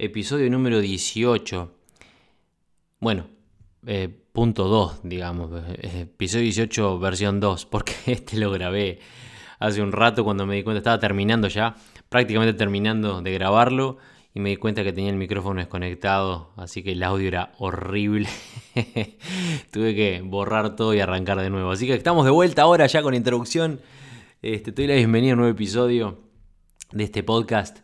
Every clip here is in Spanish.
Episodio número 18. Bueno, eh, punto 2, digamos. Episodio 18, versión 2. Porque este lo grabé hace un rato cuando me di cuenta. Estaba terminando ya, prácticamente terminando de grabarlo. Y me di cuenta que tenía el micrófono desconectado. Así que el audio era horrible. Tuve que borrar todo y arrancar de nuevo. Así que estamos de vuelta ahora ya con introducción. Este, te doy la bienvenida a un nuevo episodio de este podcast.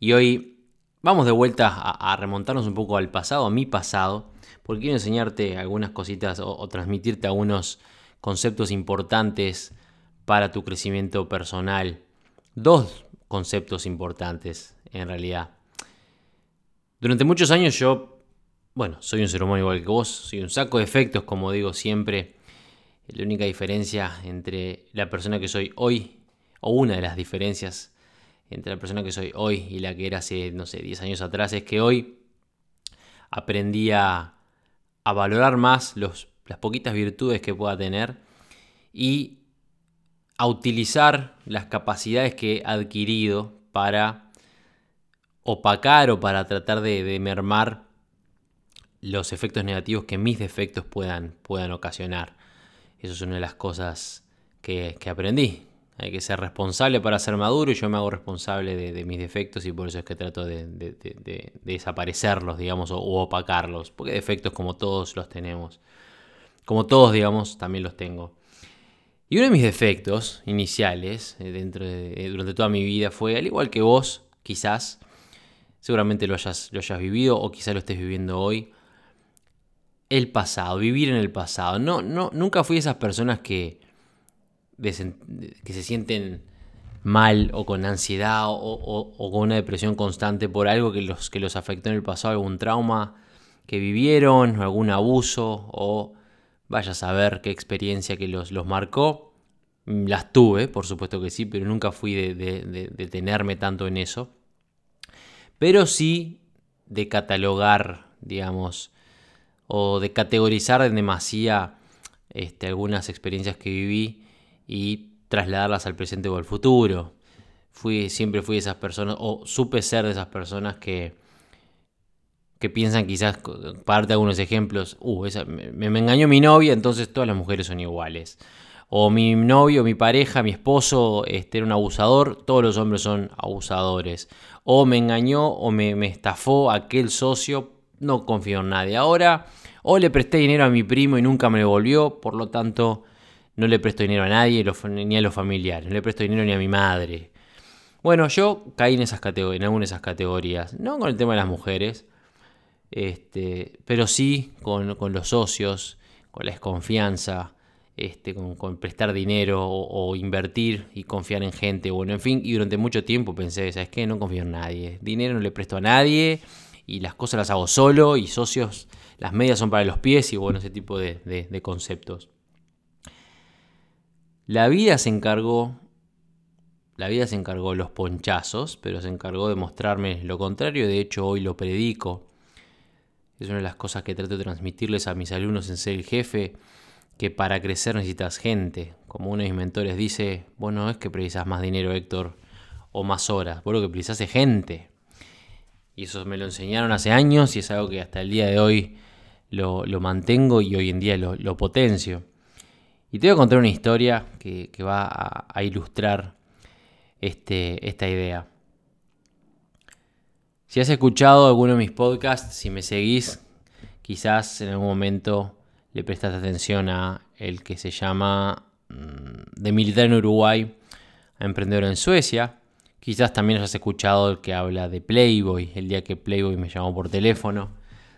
Y hoy vamos de vuelta a, remontarnos un poco al pasado, a mi pasado, porque quiero enseñarte algunas cositas o, o transmitirte algunos conceptos importantes para tu crecimiento personal. Dos conceptos importantes, en realidad. Durante muchos años yo, bueno, soy un ser humano igual que vos, soy un saco de efectos, como digo siempre. La única diferencia entre la persona que soy hoy, o una de las diferencias entre la persona que soy hoy y la que era hace, no sé, 10 años atrás, es que hoy aprendí a, valorar más los, las poquitas virtudes que pueda tener y a utilizar las capacidades que he adquirido para opacar o para tratar de, de mermar los efectos negativos que mis defectos puedan, puedan ocasionar. Eso es una de las cosas que, que aprendí. Hay que ser responsable para ser maduro y yo me hago responsable de, mis defectos y por eso es que trato de, de- de- de desaparecerlos, digamos, o, o opacarlos. Porque defectos como todos los tenemos. Como todos, digamos, también los tengo. Y uno de mis defectos iniciales eh, dentro de, eh, durante toda mi vida fue, al igual que vos, quizás, seguramente lo hayas, lo hayas vivido o quizás lo estés viviendo hoy, el pasado, vivir en el pasado. No, no, nunca fui esas personas que, que se sienten mal o con ansiedad o, con una depresión constante por algo que los, que los afectó en el pasado, algún trauma que vivieron, o algún abuso o vaya a saber qué experiencia que los, los marcó. Mm, Las tuve, por supuesto que sí, pero nunca fui de, de- de- de tenerme tanto en eso. Pero sí de catalogar, digamos, o de categorizar en demasía este, algunas experiencias que viví y trasladarlas al presente o al futuro. Fui, siempre fui de esas personas, o supe ser de esas personas que, que piensan quizás, para darte algunos ejemplos, uh, esa- me, me engañó mi novia, entonces todas las mujeres son iguales. O mi novio, mi pareja, mi esposo este, era un abusador, todos los hombres son abusadores. O me engañó o me, me estafó aquel socio, no confío en nadie. Ahora, o le presté dinero a mi primo y nunca me lo devolvió, por lo tanto, no le presto dinero a nadie, ni a los familiares, no le presto dinero ni a mi madre. Bueno, yo caí en, esas en alguna de esas categorías, no con el tema de las mujeres, este, pero sí con, con los socios, con la desconfianza, este, con, con prestar dinero o, invertir y confiar en gente, bueno, en fin, y durante mucho tiempo pensé, ¿sabes qué? No confío en nadie, dinero no le presto a nadie y las cosas las hago solo y socios, las medias son para los pies y bueno, ese tipo de conceptos. La vida se encargó la vida se encargó los ponchazos, pero se encargó de mostrarme lo contrario. De hecho, hoy lo predico. Es una de las cosas que trato de transmitirles a mis alumnos en ser el jefe, que para crecer necesitas gente. Como uno de mis mentores dice, vos no es que precisas más dinero, Héctor, o más horas, vos lo que precisas es gente. Y eso me lo enseñaron hace años y es algo que hasta el día de hoy lo, mantengo y hoy en día lo potencio. Y te voy a contar una historia que, va a, ilustrar este, esta idea. Si has escuchado alguno de mis podcasts, si me seguís, quizás en algún momento le prestas atención a el que se llama mm, De Militar en Uruguay a Emprendedor en Suecia. Quizás también hayas escuchado el que habla de Playboy, el día que Playboy me llamó por teléfono.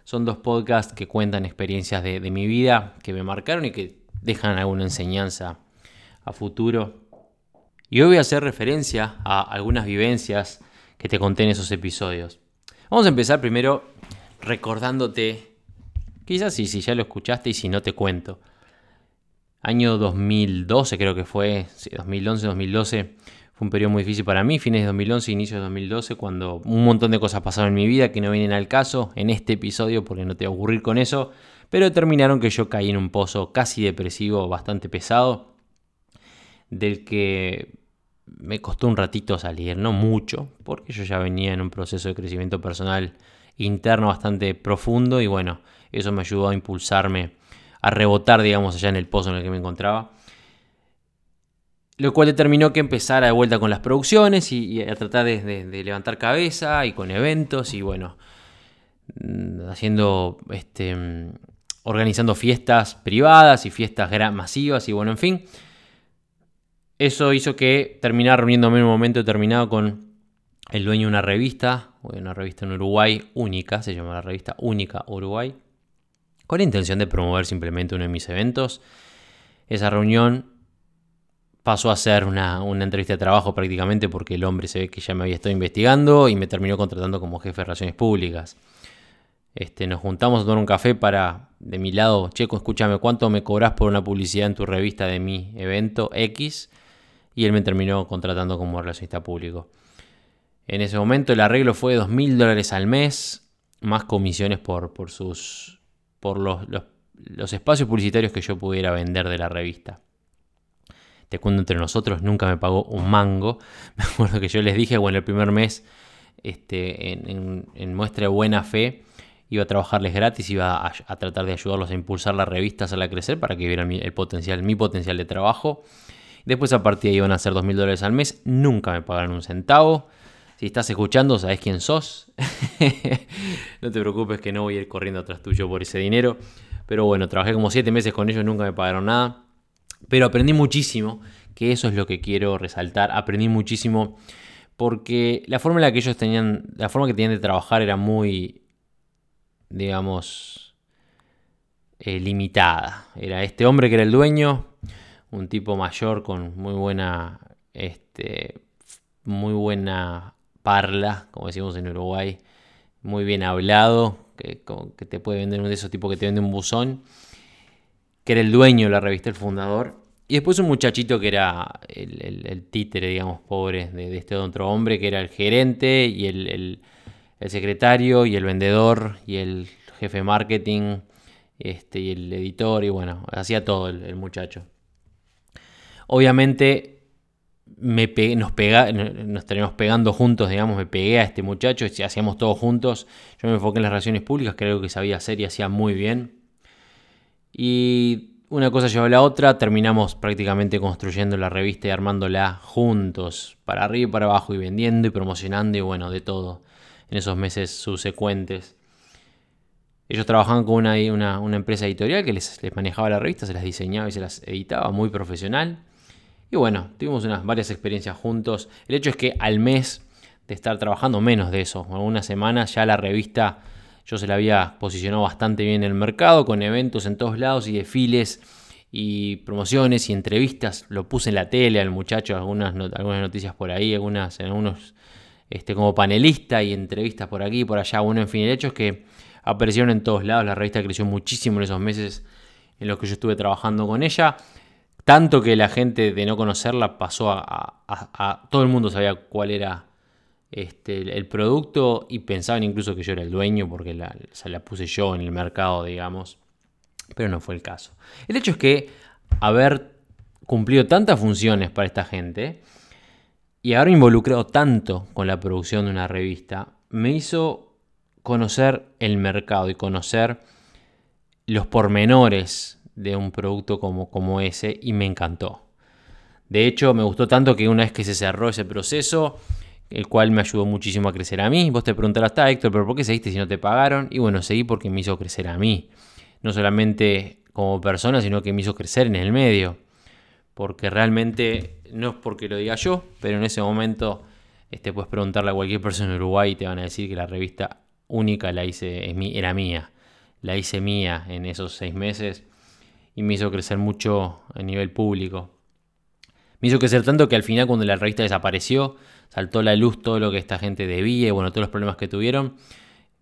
Son dos podcasts que cuentan experiencias de mi vida que me marcaron y que dejan alguna enseñanza a futuro. Y hoy voy a hacer referencia a algunas vivencias que te conté en esos episodios. Vamos a empezar primero recordándote, quizás sí, si ya lo escuchaste y si no te cuento. Año 2012 creo que fue, sí, 2011, 2012, fue un periodo muy difícil para mí, fines de 2011, inicio de 2012, cuando un montón de cosas pasaron en mi vida que no vienen al caso en este episodio porque no te voy a aburrir con eso, pero determinaron que yo caí en un pozo casi depresivo, bastante pesado, del que me costó un ratito salir, no mucho, porque yo ya venía en un proceso de crecimiento personal interno bastante profundo y bueno, eso me ayudó a impulsarme a rebotar, digamos, allá en el pozo en el que me encontraba. Lo cual determinó que empezara de vuelta con las producciones y, a tratar de, levantar cabeza y con eventos y bueno, mm, haciendo, este, mm, organizando fiestas privadas y fiestas masivas y bueno, en fin. Eso hizo que terminara reuniéndome en un momento determinado con el dueño de una revista, una revista en Uruguay única, se llama la revista Única Uruguay, con la intención de promover simplemente uno de mis eventos. Esa reunión pasó a ser una, entrevista de trabajo prácticamente porque el hombre se ve que ya me había estado investigando y me terminó contratando como jefe de relaciones públicas. Este, nos juntamos a tomar un café para, de mi lado, Checo, escúchame, ¿cuánto me cobras por una publicidad en tu revista de mi evento X? Y él me terminó contratando como relacionista público. En ese momento el arreglo fue de 2.000 dólares al mes, más comisiones por, por, sus, por los, los, espacios publicitarios que yo pudiera vender de la revista. Te cuento entre nosotros, nunca me pagó un mango. Me acuerdo que yo les dije, bueno, el primer mes, este, en, muestra de buena fe, iba a trabajarles gratis, iba a, tratar de ayudarlos a impulsar la revista, hacerla crecer para que vieran el potencial, mi potencial de trabajo. Después a partir de ahí iban a ser 2.000 dólares al mes, nunca me pagaron un centavo. Si estás escuchando, sabes quién sos. no te preocupes que no voy a ir corriendo atrás tuyo por ese dinero. Pero bueno, trabajé como 7 meses con ellos, nunca me pagaron nada. Pero aprendí muchísimo, que eso es lo que quiero resaltar. Aprendí muchísimo porque la forma en la que ellos tenían, la forma que tenían de trabajar era muy, digamos, eh, limitada. Era este hombre que era el dueño, un tipo mayor con muy buena, este, muy buena parla, como decimos en Uruguay, muy bien hablado, que, que te puede vender uno de esos tipos que te vende un buzón, que era el dueño de la revista, el fundador. Y después un muchachito que era el, títere, digamos, pobre de, este otro hombre, que era el gerente y el, secretario y el vendedor y el jefe de marketing este, y el editor y bueno, hacía todo el muchacho. Obviamente me nos, pega, nos tenemos pegando juntos, digamos, me pegué a este muchacho, hacíamos todo juntos. Yo me enfoqué en las relaciones públicas, algo que sabía hacer y hacía muy bien. Y una cosa llevó a la otra, terminamos prácticamente construyendo la revista y armándola juntos, para arriba y para abajo, y vendiendo y promocionando y bueno, de todo, en esos meses subsecuentes. Ellos trabajaban con una, una, empresa editorial que les, manejaba la revista, se las diseñaba y se las editaba, muy profesional. Y bueno, tuvimos unas varias experiencias juntos. El hecho es que al mes de estar trabajando, menos de eso, algunas semanas, ya la revista yo se la había posicionado bastante bien en el mercado, con eventos en todos lados y desfiles y promociones y entrevistas. Lo puse en la tele al muchacho, algunas, algunas noticias por ahí, algunas en algunos este, como panelista y entrevistas por aquí y por allá. Bueno, en fin, el hecho es que aparecieron en todos lados. La revista creció muchísimo en esos meses en los que yo estuve trabajando con ella. Tanto que la gente de no conocerla pasó a, todo el mundo sabía cuál era este, el producto y pensaban incluso que yo era el dueño porque se la puse yo en el mercado, digamos. Pero no fue el caso. El hecho es que haber cumplido tantas funciones para esta gente y haber involucrado tanto con la producción de una revista me hizo conocer el mercado y conocer los pormenores de un producto como, como ese y me encantó. De hecho, me gustó tanto que una vez que se cerró ese proceso, el cual me ayudó muchísimo a crecer a mí, vos te preguntarás, está Héctor, pero ¿por qué seguiste si no te pagaron? Y bueno, seguí porque me hizo crecer a mí. No solamente como persona, sino que me hizo crecer en el medio. Porque realmente, no es porque lo diga yo, pero en ese momento este, puedes preguntarle a cualquier persona en Uruguay y te van a decir que la revista única la hice, era mía. La hice mía en esos seis meses y me hizo crecer mucho a nivel público. Me hizo crecer tanto que al final cuando la revista desapareció, saltó a la luz todo lo que esta gente debía y bueno, todos los problemas que tuvieron.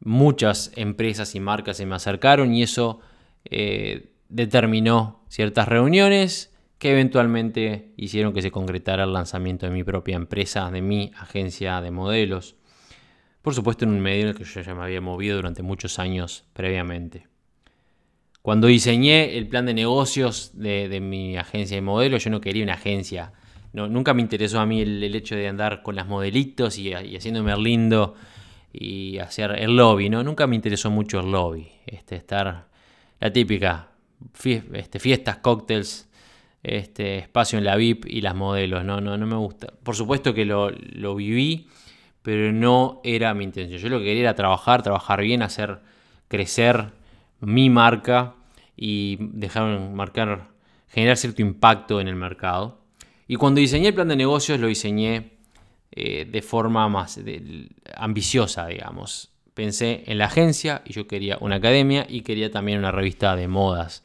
muchas empresas y marcas se me acercaron y eso eh, determinó ciertas reuniones que eventualmente hicieron que se concretara el lanzamiento de mi propia empresa, de mi agencia de modelos. Por supuesto en un medio en el que yo ya me había movido durante muchos años previamente. Cuando diseñé el plan de negocios de, mi agencia de modelos, yo no quería una agencia. No, nunca me interesó a mí el, hecho de andar con las modelitos y, y haciéndome lindo y hacer el lobby, ¿no? Nunca me interesó mucho el lobby. Este, estar la típica, este, fiestas, cócteles, este, espacio en la VIP y las modelos, no, no, no me gusta. Por supuesto que lo, lo viví, pero no era mi intención. Yo lo que quería era trabajar, trabajar bien, hacer crecer mi marca y dejar marcar, generar cierto impacto en el mercado. Y cuando diseñé el plan de negocios lo diseñé eh, de forma más ambiciosa, digamos. Pensé en la agencia y yo quería una academia y quería también una revista de modas.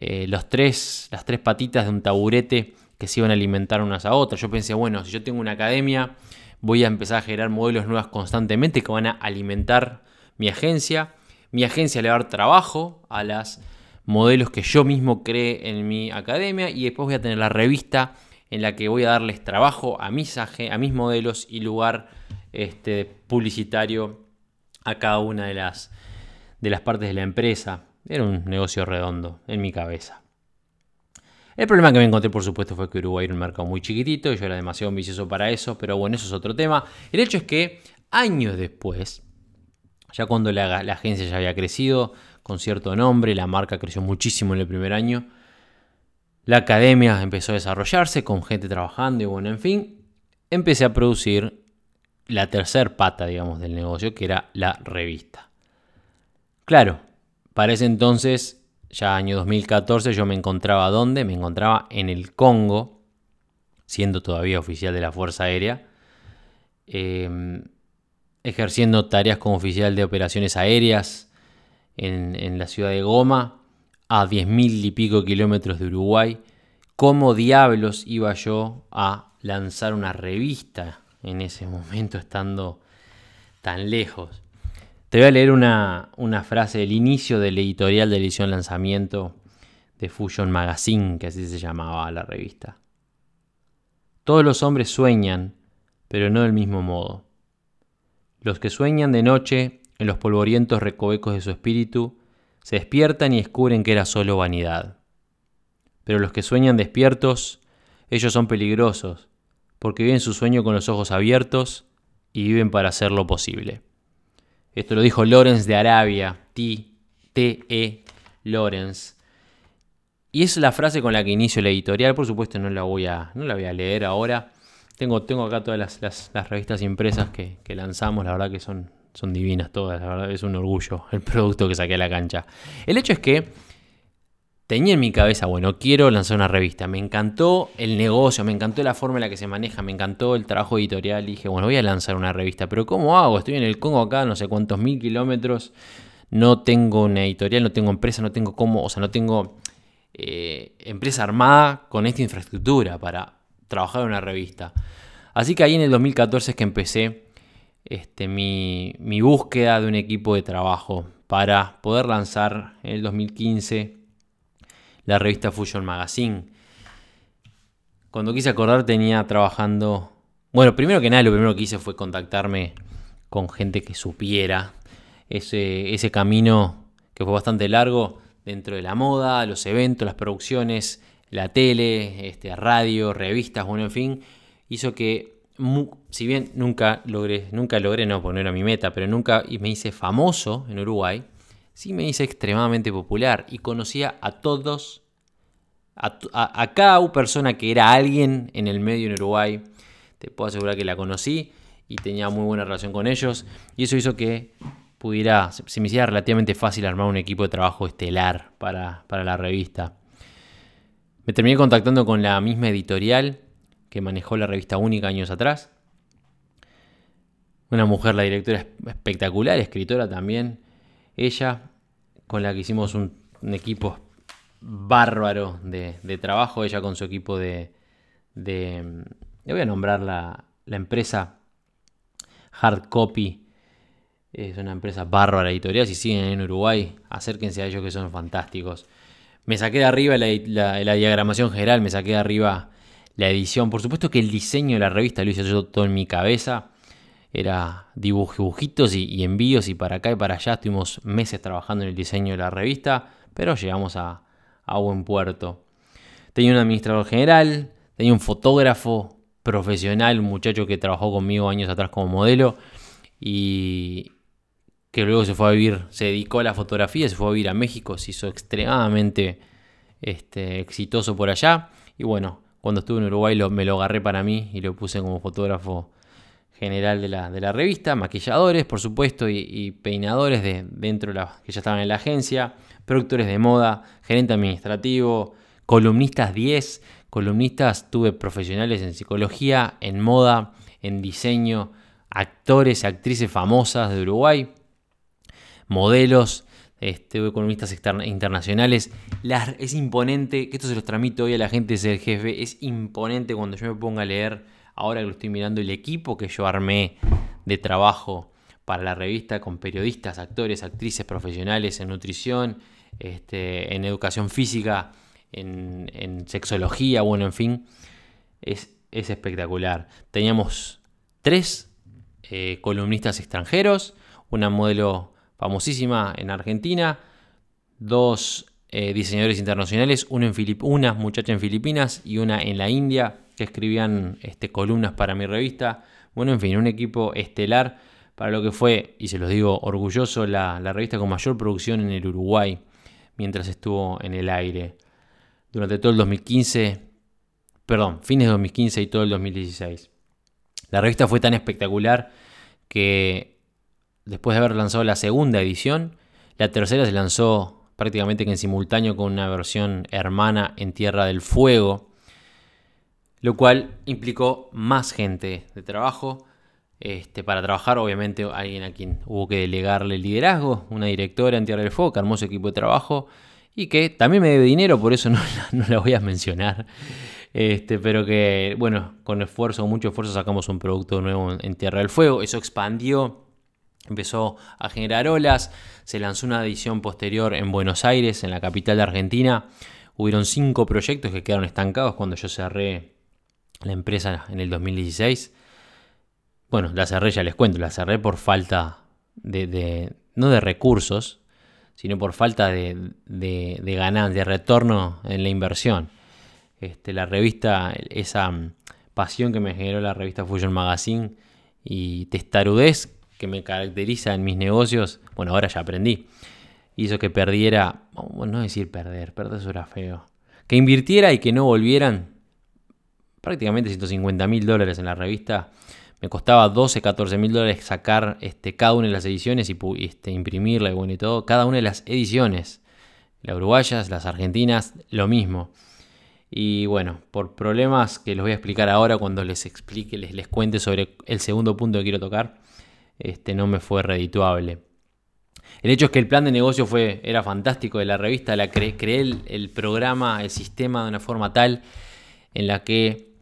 Eh, los tres, las tres patitas de un taburete que se iban a alimentar unas a otras. Yo pensé, bueno, si yo tengo una academia, voy a empezar a generar modelos nuevos constantemente que van a alimentar mi agencia. Mi agencia le va a dar trabajo a las modelos que yo mismo creé en mi academia y después voy a tener la revista en la que voy a darles trabajo a mis, a mis modelos y lugar este, publicitario a cada una de las, de las partes de la empresa. Era un negocio redondo en mi cabeza. El problema que me encontré, por supuesto, fue que Uruguay era un mercado muy chiquitito y yo era demasiado ambicioso para eso, pero bueno, eso es otro tema. El hecho es que años después, ya cuando la, la agencia ya había crecido con cierto nombre, la marca creció muchísimo en el primer año, la academia empezó a desarrollarse con gente trabajando y bueno, en fin, empecé a producir la tercer pata, digamos, del negocio, que era la revista. Claro, para ese entonces, ya año 2014, yo me encontraba ¿dónde? Me encontraba en el Congo, siendo todavía oficial de la Fuerza Aérea, em, ejerciendo tareas como oficial de operaciones aéreas en, la ciudad de Goma, a 10.000 y pico kilómetros de Uruguay, ¿cómo diablos iba yo a lanzar una revista en ese momento estando tan lejos? Te voy a leer una, frase del inicio del editorial de edición lanzamiento de Fusion Magazine, que así se llamaba la revista. Todos los hombres sueñan, pero no del mismo modo. Los que sueñan de noche en los polvorientos recovecos de su espíritu se despiertan y descubren que era solo vanidad. Pero los que sueñan despiertos, ellos son peligrosos, porque viven su sueño con los ojos abiertos y viven para hacer lo posible. Esto lo dijo Lorenz de Arabia, T-E Lorenz. Y es la frase con la que inicio la editorial, por supuesto no la voy a, no la voy a leer ahora. Tengo, tengo acá todas las, revistas impresas que, que lanzamos, la verdad que son son divinas todas, la verdad es un orgullo el producto que saqué a la cancha. El hecho es que tenía en mi cabeza, bueno, quiero lanzar una revista. Me encantó el negocio, me encantó la forma en la que se maneja, me encantó el trabajo editorial. Y dije, bueno, voy a lanzar una revista, pero ¿cómo hago? Estoy en el Congo acá, no sé cuántos mil kilómetros. No tengo una editorial, no tengo empresa, no tengo cómo, o sea, no tengo eh, empresa armada con esta infraestructura para trabajar en una revista. Así que ahí en el 2014 es que empecé este, mi, búsqueda de un equipo de trabajo para poder lanzar en el 2015 la revista Fusion Magazine. Cuando quise acordar tenía trabajando... Bueno, primero que nada, lo primero que hice fue contactarme con gente que supiera ese, ese camino que fue bastante largo dentro de la moda, los eventos, las producciones, la tele, este, radio, revistas, bueno, en fin, hizo que si bien nunca logré, nunca logré, no, porque no era mi meta, pero nunca me hice famoso en Uruguay, sí me hice extremadamente popular y conocía a todos, a, cada persona que era alguien en el medio en Uruguay, te puedo asegurar que la conocí y tenía muy buena relación con ellos y eso hizo que pudiera, se me hiciera relativamente fácil armar un equipo de trabajo estelar para, para la revista. Me terminé contactando con la misma editorial que manejó la revista Única años atrás. Una mujer, la directora espectacular, escritora también. Ella, con la que hicimos un, equipo bárbaro de, trabajo. Ella con su equipo de... le voy a nombrar la, la empresa Hard Copy. Es una empresa bárbara editorial. Si siguen en Uruguay, acérquense a ellos que son fantásticos. Me saqué de arriba la, la diagramación general, me saqué de arriba la edición. Por supuesto que el diseño de la revista lo hice yo todo en mi cabeza. Era dibujitos y, envíos y para acá y para allá. Estuvimos meses trabajando en el diseño de la revista, pero llegamos a, buen puerto. Tenía un administrador general, tenía un fotógrafo profesional, un muchacho que trabajó conmigo años atrás como modelo y que luego se fue a vivir, se dedicó a la fotografía, se fue a vivir a México, se hizo extremadamente este, exitoso por allá y bueno, cuando estuve en Uruguay me lo agarré para mí y lo puse como fotógrafo general de la, de la revista, maquilladores, por supuesto, y, peinadores de, dentro de la, que ya estaban en la agencia, productores de moda, gerente administrativo, columnistas 10, columnistas, tuve profesionales en psicología, en moda, en diseño, actores, actrices famosas de Uruguay, modelos, este, columnistas internacionales. es imponente, que esto se los tramito hoy a la gente del jefe, es imponente cuando yo me ponga a leer, ahora que lo estoy mirando, el equipo que yo armé de trabajo para la revista con periodistas, actores, actrices profesionales en nutrición, este, en educación física, en, sexología, bueno, en fin, es, espectacular. Teníamos tres eh, columnistas extranjeros, una modelo famosísima en Argentina, dos eh, diseñadores internacionales, en una muchacha en Filipinas y una en la India, que escribían este, columnas para mi revista. Bueno, en fin, un equipo estelar para lo que fue, y se los digo orgulloso, la, la revista con mayor producción en el Uruguay mientras estuvo en el aire. Durante todo el 2015, perdón, fines de 2015 y todo el 2016. La revista fue tan espectacular que después de haber lanzado la segunda edición, la tercera se lanzó prácticamente en simultáneo con una versión hermana en Tierra del Fuego, lo cual implicó más gente de trabajo. Este, para trabajar, obviamente, alguien a quien hubo que delegarle el liderazgo, una directora en Tierra del Fuego, que hermoso equipo de trabajo, y que también me debe dinero, por eso no, la voy a mencionar. Este, pero que, bueno, con esfuerzo, con mucho esfuerzo, sacamos un producto nuevo en Tierra del Fuego. Eso expandió empezó a generar olas, se lanzó una edición posterior en Buenos Aires, en la capital de Argentina. Hubieron cinco proyectos que quedaron estancados cuando yo cerré la empresa en el 2016. Bueno, la cerré, ya les cuento, la cerré por falta de, no de recursos, sino por falta de, de, de ganancia, de retorno en la inversión. Este, la revista, esa pasión que me generó la revista Fusion Magazine y testarudez que me caracteriza en mis negocios, bueno, ahora ya aprendí, hizo que perdiera, bueno, no decir perder, perder eso era feo, que invirtiera y que no volvieran prácticamente 150 mil dólares en la revista. Me costaba 12, 14 mil dólares sacar este, cada una de las ediciones y este, imprimirla y bueno y todo. Cada una de las ediciones. Las uruguayas, las argentinas, lo mismo. Y bueno, por problemas que los voy a explicar ahora cuando les explique, les, les cuente sobre el segundo punto que quiero tocar este, no me fue redituable. El hecho es que el plan de negocio fue, era fantástico de la revista, la creé el, programa, el sistema de una forma tal en la que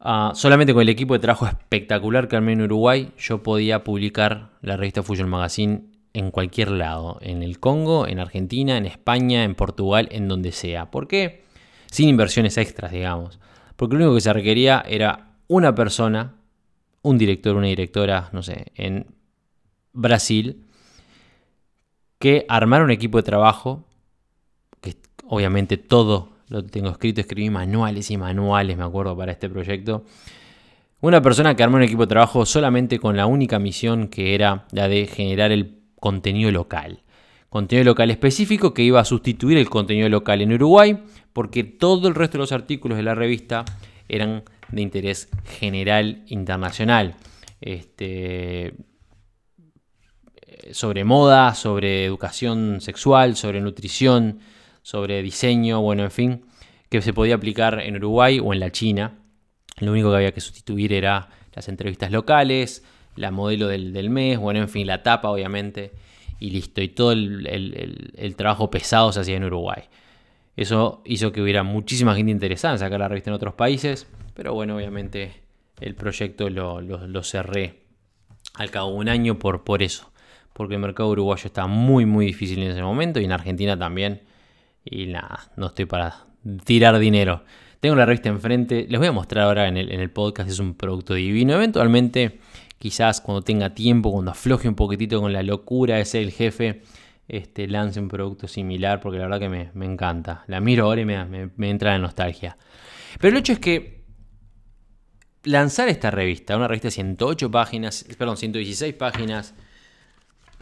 ah, solamente con el equipo de trabajo espectacular que armé en Uruguay, yo podía publicar la revista Fusion Magazine en cualquier lado, en el Congo, en Argentina, en España, en Portugal, en donde sea. ¿Por qué? Sin inversiones extras, digamos. Porque lo único que se requería era una persona un director, una directora, no sé, en Brasil, que armaron un equipo de trabajo, que obviamente todo lo tengo escrito, escribí manuales y manuales, me acuerdo, para este proyecto. Una persona que armó un equipo de trabajo solamente con la única misión que era la de generar el contenido local. Contenido local específico que iba a sustituir el contenido local en Uruguay, porque todo el resto de los artículos de la revista eran de interés general internacional. Este, sobre moda, sobre educación sexual, sobre nutrición, sobre diseño, bueno, en fin, que se podía aplicar en Uruguay o en la China. Lo único que había que sustituir era las entrevistas locales, la modelo del, mes, bueno, en fin, la tapa, obviamente, y listo. Y todo el, trabajo pesado se hacía en Uruguay. Eso hizo que hubiera muchísima gente interesada en sacar la revista en otros países. Pero bueno, obviamente el proyecto lo, cerré al cabo de un año por, por eso. porque el mercado uruguayo está muy, muy difícil en ese momento y en Argentina también. Y nada, no estoy para tirar dinero. Tengo la revista enfrente, les voy a mostrar ahora en el, podcast, es un producto divino. Eventualmente, quizás cuando tenga tiempo, cuando afloje un poquitito con la locura de ser el jefe, este, lance un producto similar, porque la verdad que me, encanta. La miro ahora y me, me entra la nostalgia. Pero el hecho es que lanzar esta revista, una revista de 108 páginas, perdón, 116 páginas,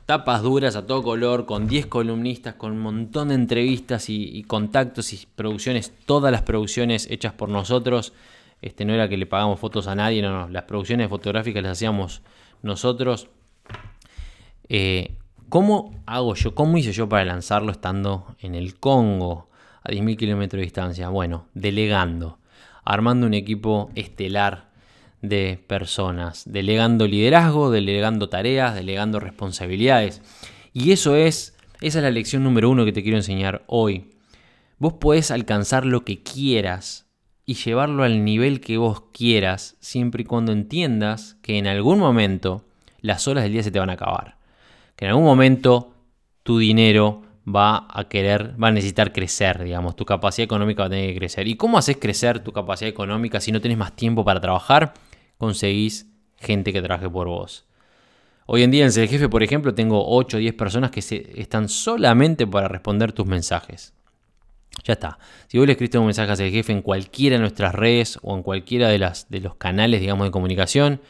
tapas duras a todo color, con 10 columnistas, con un montón de entrevistas y, contactos y producciones, todas las producciones hechas por nosotros. Este, no era que le pagamos fotos a nadie, no, no, las producciones fotográficas las hacíamos nosotros. Eh, ¿Cómo hago yo? ¿Cómo hice yo para lanzarlo estando en el Congo a 10.000 kilómetros de distancia? Bueno, delegando, armando un equipo estelar de personas, delegando liderazgo, delegando tareas, delegando responsabilidades. Y eso es, esa es la lección número uno que te quiero enseñar hoy. Vos podés alcanzar lo que quieras y llevarlo al nivel que vos quieras, siempre y cuando entiendas que en algún momento las horas del día se te van a acabar. Que en algún momento tu dinero va a querer, va a necesitar crecer, digamos, tu capacidad económica va a tener que crecer. ¿Y cómo haces crecer tu capacidad económica si no tienes más tiempo para trabajar? Conseguís gente que trabaje por vos. Hoy en día en el jefe, por ejemplo, tengo 8 o 10 personas que se, están solamente para responder tus mensajes. Ya está. Si vos le escribiste un mensaje al jefe en cualquiera de nuestras redes o en cualquiera de, las, de los canales, digamos, de comunicación,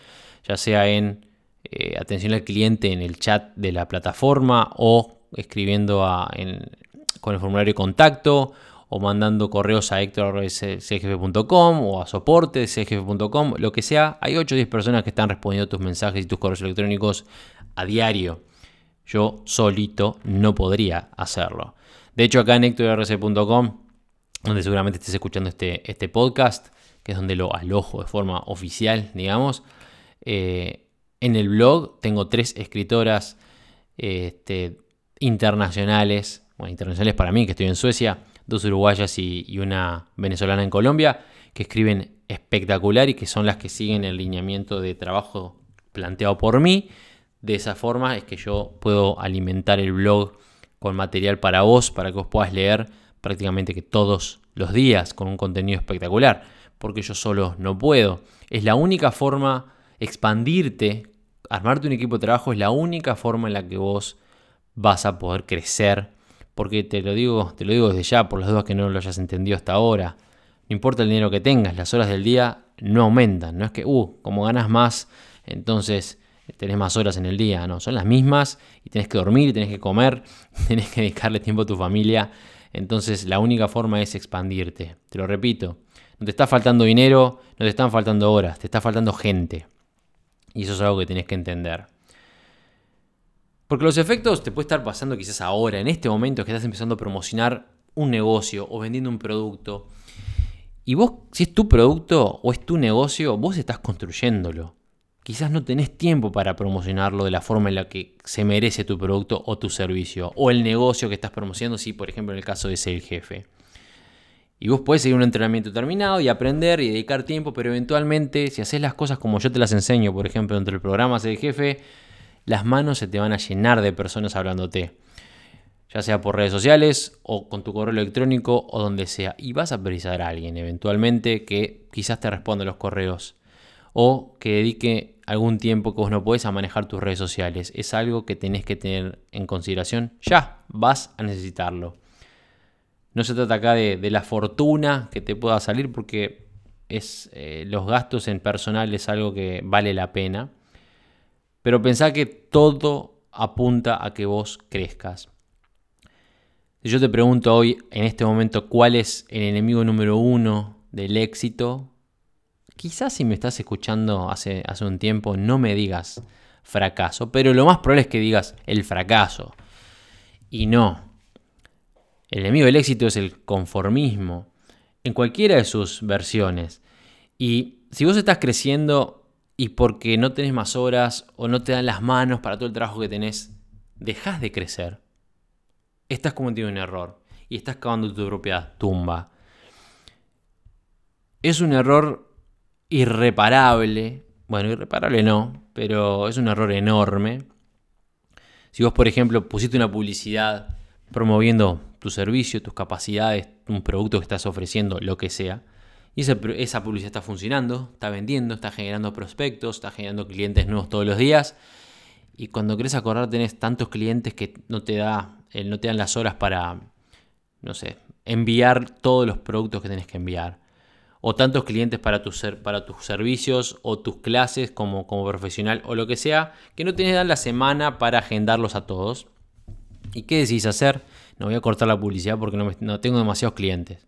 ya sea en eh, atención al cliente en el chat de la plataforma o escribiendo con el formulario de contacto o mandando correos a hector.cgf.com o a soporte cgf.com, lo que sea. Hay 8 o 10 personas que están respondiendo tus mensajes y tus correos electrónicos a diario. Yo solito no podría hacerlo. De hecho, acá en hectorrc.com, donde seguramente estés escuchando este, este podcast, que es donde lo alojo de forma oficial, digamos, eh, en el blog tengo tres escritoras este, internacionales, bueno, internacionales para mí, que estoy en Suecia, dos uruguayas y, una venezolana en Colombia, que escriben espectacular y que son las que siguen el lineamiento de trabajo planteado por mí. De esa forma es que yo puedo alimentar el blog con material para vos, para que vos puedas leer prácticamente que todos los días con un contenido espectacular, porque yo solo no puedo. Es la única forma, expandirte, armarte un equipo de trabajo es la única forma en la que vos vas a poder crecer porque te lo digo, te lo digo desde ya, por las dudas que no lo hayas entendido hasta ahora. No importa el dinero que tengas, las horas del día no aumentan. No es que, uh, como ganas más, entonces tenés más horas en el día. No, son las mismas y tenés que dormir, tenés que comer, tenés que dedicarle tiempo a tu familia. Entonces la única forma es expandirte. Te lo repito, no te está faltando dinero, no te están faltando horas, te está faltando gente. Y eso es algo que tenés que entender. Porque los efectos te puede estar pasando quizás ahora, en este momento que estás empezando a promocionar un negocio o vendiendo un producto. Y vos, si es tu producto o es tu negocio, vos estás construyéndolo. Quizás no tenés tiempo para promocionarlo de la forma en la que se merece tu producto o tu servicio. O el negocio que estás promocionando, si por ejemplo en el caso de ser el jefe. Y vos puedes seguir un entrenamiento terminado y aprender y dedicar tiempo, pero eventualmente, si haces las cosas como yo te las enseño, por ejemplo, dentro del programa Ser el Jefe, las manos se te van a llenar de personas hablándote. Ya sea por redes sociales o con tu correo electrónico o donde sea. Y vas a precisar a alguien eventualmente que quizás te responda los correos. O que dedique algún tiempo que vos no puedes a manejar tus redes sociales. Es algo que tenés que tener en consideración. Ya, vas a necesitarlo. No se trata acá de, la fortuna que te pueda salir porque es, eh, los gastos en personal es algo que vale la pena. Pero pensá que todo apunta a que vos crezcas. Si yo te pregunto hoy, en este momento, cuál es el enemigo número uno del éxito, quizás si me estás escuchando hace, hace un tiempo, no me digas fracaso, pero lo más probable es que digas el fracaso. Y no. El enemigo del éxito es el conformismo, en cualquiera de sus versiones. Y si vos estás creciendo y porque no tenés más horas o no te dan las manos para todo el trabajo que tenés, dejas de crecer, estás cometiendo un error y estás cavando tu propia tumba. Es un error irreparable, bueno, irreparable no, pero es un error enorme Si vos, por ejemplo, pusiste una publicidad promoviendo tu servicio, tus capacidades, un producto que estás ofreciendo, lo que sea, y esa, publicidad está funcionando, está vendiendo, está generando prospectos, está generando clientes nuevos todos los días, y cuando querés acordar tenés tantos clientes que no te, da, eh, no te dan las horas para, no sé, enviar todos los productos que tenés que enviar o tantos clientes para tus, servicios o tus clases como, profesional o lo que sea, que no tenés la semana para agendarlos a todos. ¿Y qué decís hacer? No voy a cortar la publicidad porque no tengo demasiados clientes.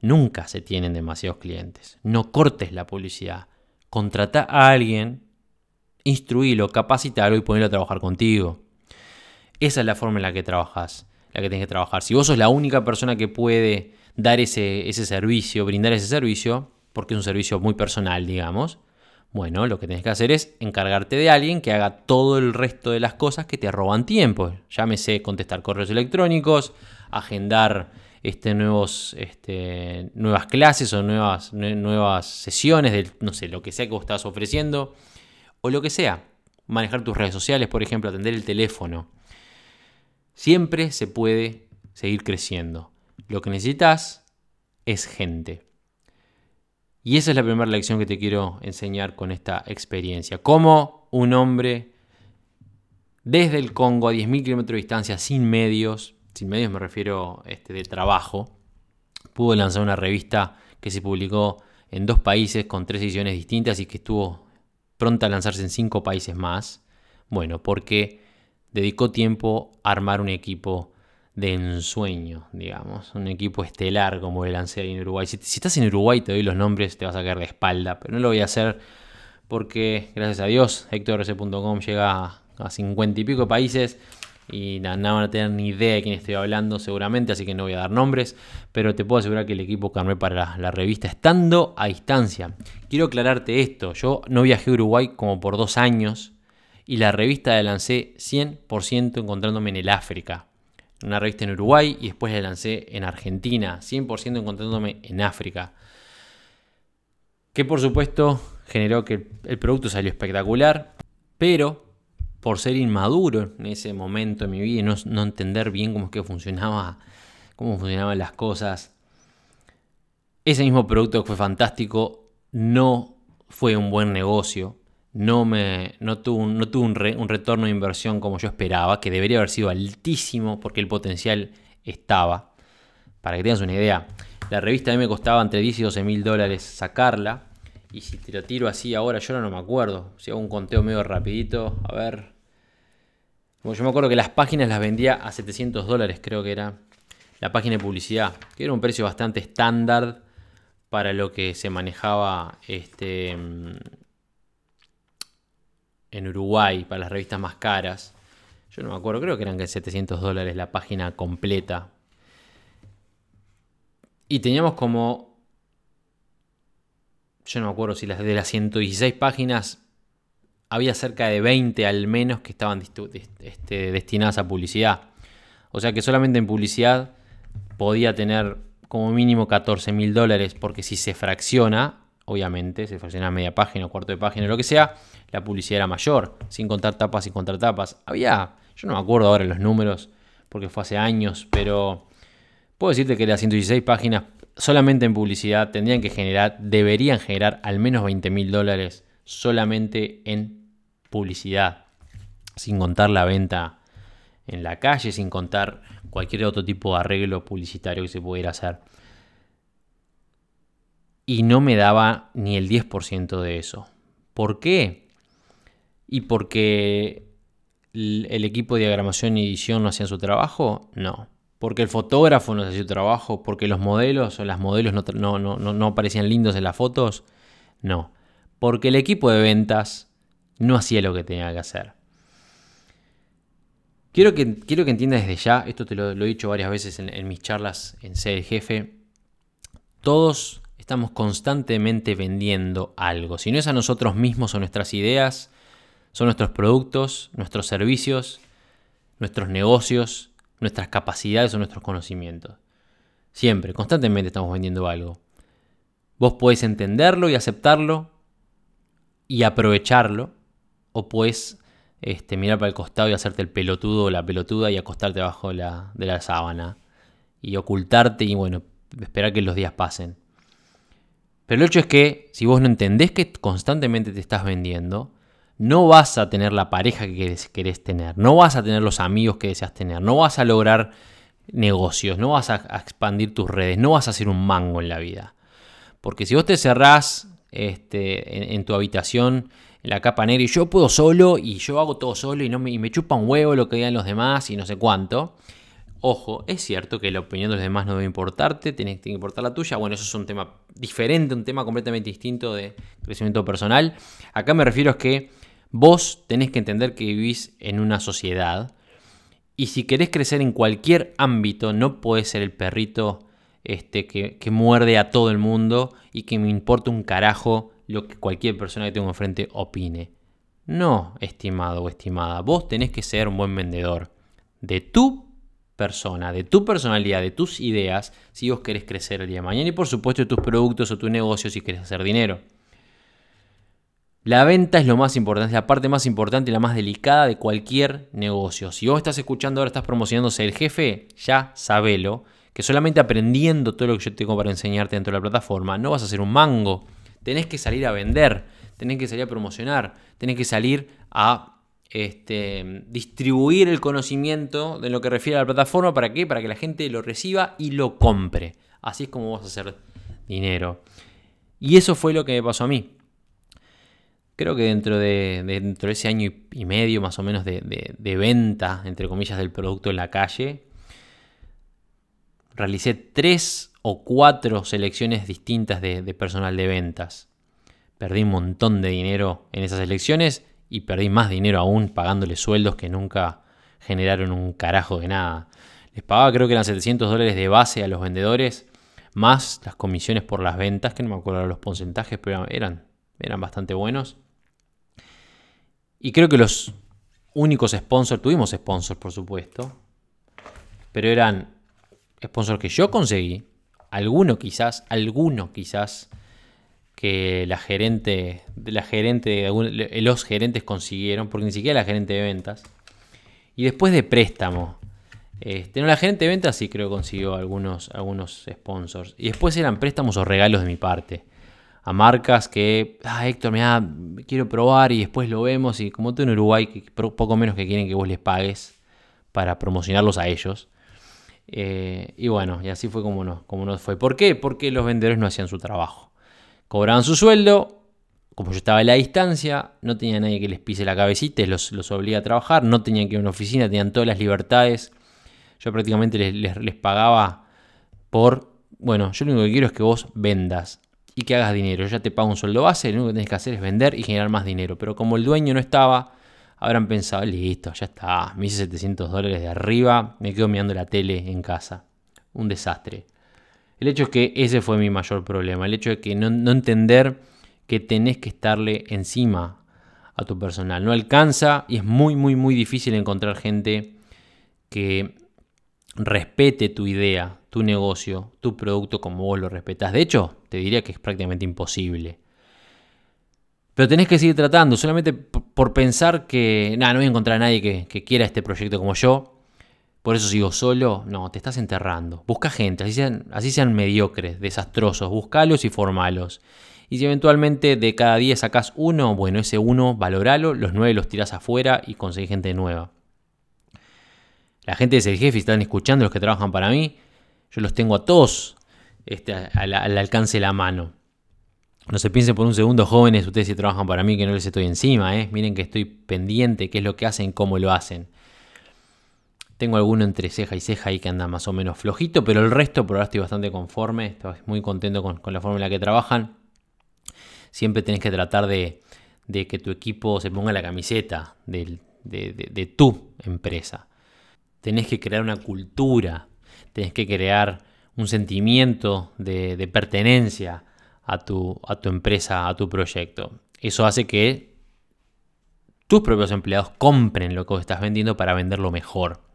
Nunca se tienen demasiados clientes. No cortes la publicidad. Contrata a alguien, instruílo, capacítalo y ponelo a trabajar contigo. Esa es la forma en la que trabajas, la que tienes que trabajar. Si vos sos la única persona que puede dar ese, ese servicio, brindar ese servicio, porque es un servicio muy personal, digamos, bueno, lo que tienes que hacer es encargarte de alguien que haga todo el resto de las cosas que te roban tiempo. Llámese contestar correos electrónicos, agendar este, nuevos, este, nuevas clases o nuevas, nuevas sesiones de no sé, lo que sea que vos estás ofreciendo o lo que sea. Manejar tus redes sociales, por ejemplo, atender el teléfono. Siempre se puede seguir creciendo. Lo que necesitas es gente. Y esa es la primera lección que te quiero enseñar con esta experiencia. Cómo un hombre desde el Congo a 10.000 kilómetros de distancia, sin medios, sin medios me refiero este, de trabajo, pudo lanzar una revista que se publicó en dos países con tres ediciones distintas y que estuvo pronta a lanzarse en cinco países más. Bueno, porque dedicó tiempo a armar un equipo de ensueño, digamos, un equipo estelar como el lancé ahí en Uruguay. Si, estás en Uruguay te doy los nombres, te vas a caer de espalda, pero no lo voy a hacer porque, gracias a Dios, HectorRC.com llega a 50 y pico países y nada, van a tener ni idea de quién estoy hablando seguramente, así que no voy a dar nombres, pero te puedo asegurar que el equipo que armé para la, revista, estando a distancia, quiero aclararte esto, yo no viajé a Uruguay como por dos años y la revista la lancé 100% encontrándome en el África, una revista en Uruguay y después la lancé en Argentina, 100% encontrándome en África. Que por supuesto generó que el producto salió espectacular, pero por ser inmaduro en ese momento de mi vida y no, entender bien cómo es que funcionaba, cómo funcionaban las cosas, ese mismo producto que fue fantástico no fue un buen negocio no, me, no tuvo, un, no tuvo un, retorno de inversión como yo esperaba, que debería haber sido altísimo porque el potencial estaba. Para que tengas una idea, la revista a mí me costaba entre 10 y 12 mil dólares sacarla. Y si te lo tiro así ahora, yo no me acuerdo. Si hago un conteo medio rapidito, a ver. yo me acuerdo que las páginas las vendía a 700 dólares, creo que era la página de publicidad, que era un precio bastante estándar para lo que se manejaba este, en Uruguay para las revistas más caras. Yo no me acuerdo, creo que eran 700 dólares la página completa. Y teníamos como. Yo no me acuerdo si las de las 116 páginas había cerca de 20 al menos que estaban este, destinadas a publicidad. O sea que solamente en publicidad podía tener como mínimo 14 mil dólares, porque si se fracciona, obviamente, se fracciona media página cuarto de página, lo que sea, la publicidad era mayor, sin contar tapas y contratapas. Había, yo no me acuerdo ahora los números, porque fue hace años, pero puedo decirte que las 116 páginas solamente en publicidad tendrían que generar, deberían generar al menos 20 mil dólares solamente en publicidad, sin contar la venta en la calle, sin contar cualquier otro tipo de arreglo publicitario que se pudiera hacer. Y no me daba ni el 10% de eso. ¿Por qué? ¿Y porque el equipo de diagramación y edición no hacían su trabajo? No. ¿Porque el fotógrafo no hacía su trabajo? ¿Porque los modelos o las modelos no, no, aparecían lindos en las fotos? No. Porque el equipo de ventas no hacía lo que tenía que hacer. Quiero que, quiero que entiendas desde ya, esto te lo, he dicho varias veces en, en mis charlas en sede jefe, todos estamos constantemente vendiendo algo. Si no es a nosotros mismos o nuestras ideas, son nuestros productos, nuestros servicios, nuestros negocios, nuestras capacidades o nuestros conocimientos. Siempre, constantemente estamos vendiendo algo. Vos podés entenderlo y aceptarlo y aprovecharlo, o puedes este, mirar para el costado y hacerte el pelotudo o la pelotuda y acostarte abajo de la, de la sábana. Y ocultarte y bueno, esperar que los días pasen. Pero el hecho es que si vos no entendés que constantemente te estás vendiendo, no vas a tener la pareja que querés tener, no vas a tener los amigos que deseas tener, no vas a lograr negocios, no vas a, expandir tus redes, no vas a hacer un mango en la vida. Porque si vos te cerrás este, en, tu habitación, en la capa negra, y yo puedo solo, y yo hago todo solo, y, no me chupa un huevo lo que digan los demás, y no sé cuánto, Ojo, es cierto que la opinión de los demás no debe importarte, tiene que importar la tuya. Bueno, eso es un tema diferente, un tema completamente distinto de crecimiento personal. Acá me refiero a que vos tenés que entender que vivís en una sociedad y si querés crecer en cualquier ámbito, no podés ser el perrito este, que, que muerde a todo el mundo y que me importa un carajo lo que cualquier persona que tengo enfrente opine. No, estimado o estimada, vos tenés que ser un buen vendedor de tu persona, de tu personalidad, de tus ideas, si vos querés crecer el día de mañana y por supuesto de tus productos o tu negocio si querés hacer dinero. La venta es lo más importante, es la parte más importante y la más delicada de cualquier negocio. Si vos estás escuchando ahora, estás promocionándose el jefe, ya sabelo, que solamente aprendiendo todo lo que yo tengo para enseñarte dentro de la plataforma, no vas a hacer un mango. Tenés que salir a vender, tenés que salir a promocionar, tenés que salir a este, distribuir el conocimiento de lo que refiere a la plataforma. ¿Para qué? Para que la gente lo reciba y lo compre. Así es como vas a hacer dinero. Y eso fue lo que me pasó a mí. Creo que dentro de, dentro de ese año y medio más o menos de, venta, entre comillas, del producto en la calle, realicé tres o cuatro selecciones distintas de, personal de ventas. Perdí un montón de dinero en esas elecciones y perdí más dinero aún pagándole sueldos que nunca generaron un carajo de nada. Les pagaba creo que eran 700 dólares de base a los vendedores, más las comisiones por las ventas, que no me acuerdo los porcentajes, pero eran, eran bastante buenos. Y creo que los únicos sponsors, tuvimos sponsors por supuesto, pero eran sponsors que yo conseguí, alguno quizás, alguno quizás que la gerente, la gerente, los gerentes consiguieron, porque ni siquiera la gerente de ventas. Y después de préstamo. Este, no, la gerente de ventas sí creo que consiguió algunos, algunos sponsors. Y después eran préstamos o regalos de mi parte. A marcas que, ah, Héctor, mira, quiero probar y después lo vemos. Y como tú en Uruguay, que poco menos que quieren que vos les pagues para promocionarlos a ellos. Eh, y bueno, y así fue como no como nos fue. ¿Por qué? Porque los vendedores no hacían su trabajo. Cobraban su sueldo, como yo estaba a la distancia, no tenía nadie que les pise la cabecita, los, los obliga a trabajar, no tenían que ir a una oficina, tenían todas las libertades. Yo prácticamente les, les, pagaba por, bueno, yo lo único que quiero es que vos vendas y que hagas dinero. Yo ya te pago un sueldo base, lo único que tenés que hacer es vender y generar más dinero. Pero como el dueño no estaba, habrán pensado, listo, ya está, me hice 700 dólares de arriba, me quedo mirando la tele en casa. Un desastre. El hecho es que ese fue mi mayor problema, el hecho de que no, entender que tenés que estarle encima a tu personal. No alcanza y es muy, muy, muy difícil encontrar gente que respete tu idea, tu negocio, tu producto como vos lo respetas. De hecho, te diría que es prácticamente imposible. Pero tenés que seguir tratando, solamente por pensar que, no voy a encontrar a nadie que, quiera este proyecto como yo por eso sigo solo, no, te estás enterrando. Busca gente, así sean, mediocres, desastrosos, buscalos y formalos. Y si eventualmente de cada 10 sacas uno, bueno, ese uno valoralo, los nueve los tirás afuera y conseguís gente nueva. La gente es el jefe, están escuchando los que trabajan para mí, yo los tengo a todos este, al, alcance de la mano. No se piensen por un segundo, jóvenes, ustedes si trabajan para mí, que no les estoy encima, ¿eh? miren que estoy pendiente, qué es lo que hacen, cómo lo hacen. Tengo alguno entre ceja y ceja ahí que anda más o menos flojito, pero el resto por ahora estoy bastante conforme, estoy muy contento con, la forma en la que trabajan. Siempre tenés que tratar de, que tu equipo se ponga la camiseta de, tu empresa. Tenés que crear una cultura, tenés que crear un sentimiento de, pertenencia a tu, a tu empresa, a tu proyecto. Eso hace que tus propios empleados compren lo que estás vendiendo para venderlo mejor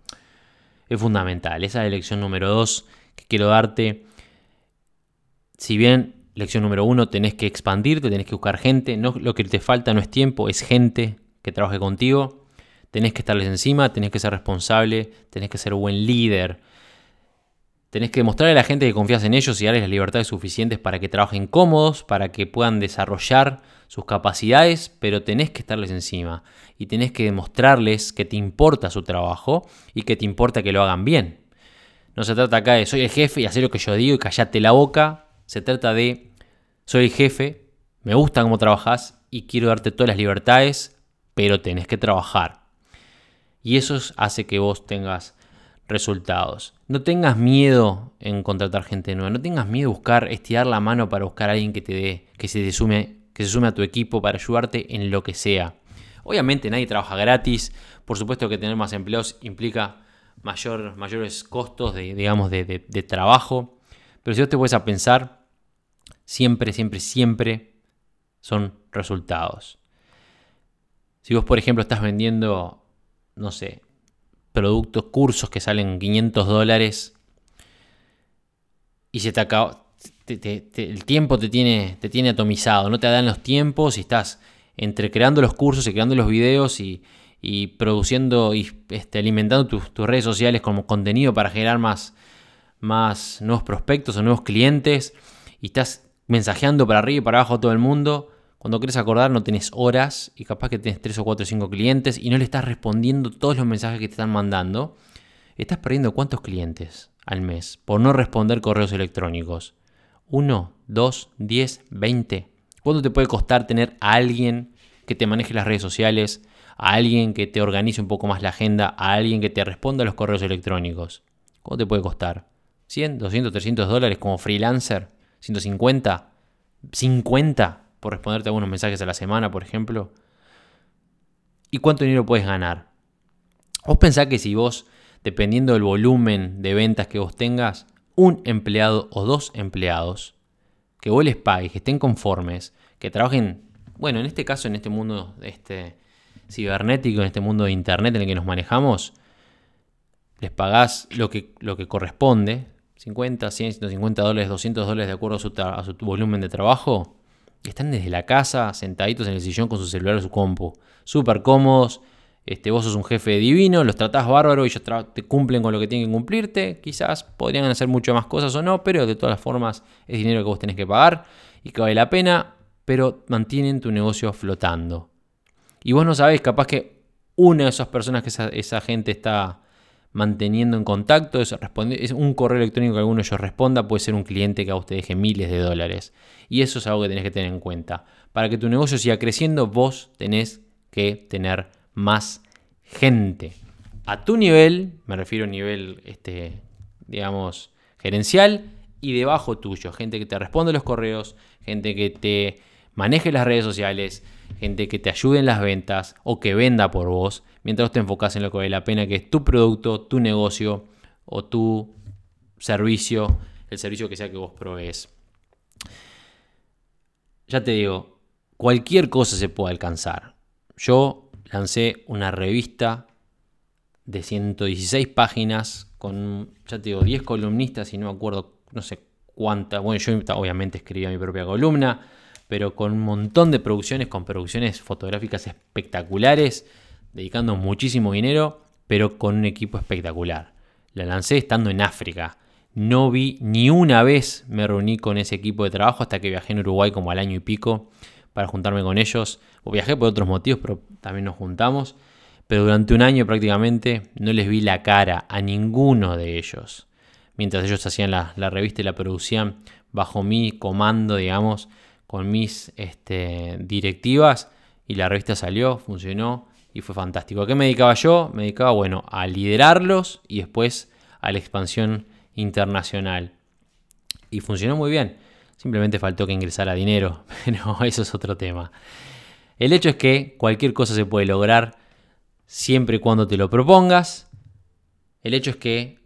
es fundamental. Esa es la lección número dos que quiero darte. Si bien lección número uno, tenés que expandirte, tenés que buscar gente. No, lo que te falta no es tiempo, es gente que trabaje contigo. Tenés que estarles encima, tenés que ser responsable, tenés que ser buen líder. Tenés que demostrarle a la gente que confías en ellos y darles las libertades suficientes para que trabajen cómodos, para que puedan desarrollar sus capacidades, pero tenés que estarles encima. Y tenés que demostrarles que te importa su trabajo y que te importa que lo hagan bien. No se trata acá de soy el jefe y hacer lo que yo digo y callate la boca. Se trata de soy el jefe, me gusta cómo trabajas y quiero darte todas las libertades, pero tenés que trabajar. Y eso hace que vos tengas resultados. No tengas miedo en contratar gente nueva, no tengas miedo de buscar, estirar la mano para buscar a alguien que te dé, que se sume, que se sume a tu equipo para ayudarte en lo que sea. Obviamente nadie trabaja gratis, por supuesto que tener más empleos implica mayor, mayores costos de, digamos, de, de trabajo, pero si vos te puedes a pensar, siempre, siempre, siempre son resultados. Si vos, por ejemplo, estás vendiendo no sé, productos, cursos que salen 500 dólares y se te acaba, el tiempo te tiene, te tiene atomizado, no te dan los tiempos y estás entre creando los cursos y creando los videos y, produciendo y este, alimentando tus, tus, redes sociales como contenido para generar más, más nuevos prospectos o nuevos clientes y estás mensajeando para arriba y para abajo a todo el mundo cuando quieres acordar no tenés horas y capaz que tenés 3 o 4 o 5 clientes y no le estás respondiendo todos los mensajes que te están mandando. Estás perdiendo cuántos clientes al mes por no responder correos electrónicos. 1, 2, 10, 20. ¿Cuánto te puede costar tener a alguien que te maneje las redes sociales, a alguien que te organice un poco más la agenda, a alguien que te responda a los correos electrónicos? ¿Cuánto te puede costar? ¿100, 200, 300 dólares como freelancer? ¿150? ¿50? Por responderte algunos mensajes a la semana, por ejemplo. ¿Y cuánto dinero puedes ganar? Vos pensás que si vos, dependiendo del volumen de ventas que vos tengas, un empleado o dos empleados, que vos les pagues, que estén conformes, que trabajen, bueno, en este caso, en este mundo este, cibernético, en este mundo de internet en el que nos manejamos, les pagás lo que, lo que corresponde, 50, 100, 150 dólares, 200 dólares de acuerdo a su, a su volumen de trabajo, están desde la casa, sentaditos en el sillón con su celular o su compu. Súper cómodos. Este, vos sos un jefe divino, los tratás bárbaro ellos te cumplen con lo que tienen que cumplirte. Quizás podrían hacer mucho más cosas o no, pero de todas formas es dinero que vos tenés que pagar y que vale la pena, pero mantienen tu negocio flotando. Y vos no sabés, capaz que una de esas personas que esa gente está manteniendo en contacto, es, es un correo electrónico que alguno de ellos responda, puede ser un cliente que a usted deje miles de dólares. Y eso es algo que tenés que tener en cuenta. Para que tu negocio siga creciendo, vos tenés que tener más gente. A tu nivel, me refiero a nivel, este, digamos, gerencial y debajo tuyo. Gente que te responde los correos, gente que te maneje las redes sociales, gente que te ayude en las ventas o que venda por vos, mientras te enfocas en lo que vale la pena, que es tu producto, tu negocio o tu servicio, el servicio que sea que vos provees. Ya te digo, cualquier cosa se puede alcanzar. Yo lancé una revista de 116 páginas con, ya te digo, 10 columnistas y no me acuerdo, no sé cuántas. Bueno, yo obviamente escribía mi propia columna pero con un montón de producciones, con producciones fotográficas espectaculares, dedicando muchísimo dinero, pero con un equipo espectacular. La lancé estando en África. No vi ni una vez me reuní con ese equipo de trabajo hasta que viajé en Uruguay como al año y pico para juntarme con ellos. O viajé por otros motivos, pero también nos juntamos. Pero durante un año prácticamente no les vi la cara a ninguno de ellos. Mientras ellos hacían la, la revista y la producían bajo mi comando, digamos, con mis este, directivas y la revista salió, funcionó y fue fantástico. ¿A qué me dedicaba yo? Me dedicaba, bueno, a liderarlos y después a la expansión internacional. Y funcionó muy bien. Simplemente faltó que ingresara dinero, pero eso es otro tema. El hecho es que cualquier cosa se puede lograr siempre y cuando te lo propongas. El hecho es que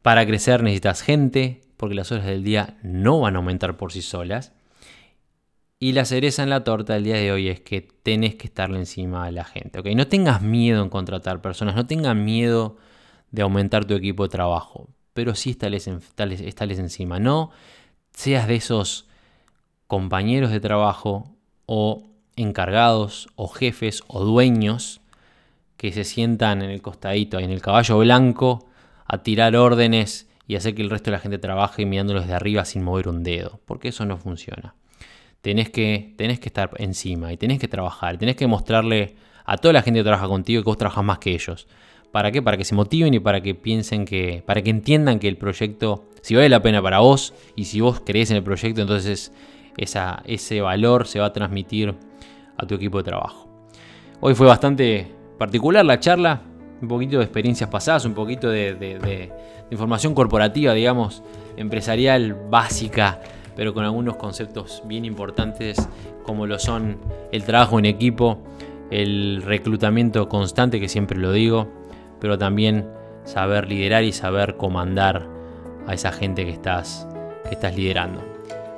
para crecer necesitas gente, porque las horas del día no van a aumentar por sí solas. Y la cereza en la torta del día de hoy es que tenés que estarle encima de la gente. No tengas miedo en contratar personas, no tengas miedo de aumentar tu equipo de trabajo, pero sí estales, encima. No seas de esos compañeros de trabajo o encargados o jefes o dueños que se sientan en el costadito, en el caballo blanco, a tirar órdenes y hacer que el resto de la gente trabaje mirándolos de arriba sin mover un dedo, porque eso no funciona. Tenés que, que estar encima y tenés que trabajar, tenés que mostrarle a toda la gente que trabaja contigo que vos trabajas más que ellos. ¿Para qué? Para que se motiven y para que piensen que, para que entiendan que el proyecto, si vale la pena para vos y si vos crees en el proyecto, entonces ese valor se va a transmitir a tu equipo de trabajo. Hoy fue bastante particular la charla, un poquito de experiencias pasadas, un poquito de, información corporativa, digamos, empresarial básica, pero con algunos conceptos bien importantes como lo son el trabajo en equipo, el reclutamiento constante, que siempre lo digo, pero también saber liderar y saber comandar a esa gente que estás, que estás liderando.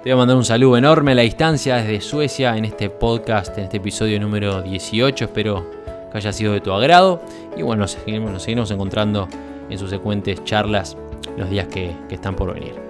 Te voy a mandar un saludo enorme a la distancia desde Suecia en este podcast, en este episodio número 18. Espero que haya sido de tu agrado. Y bueno, nos seguiremos, encontrando en sus secuentes charlas los días que están por venir.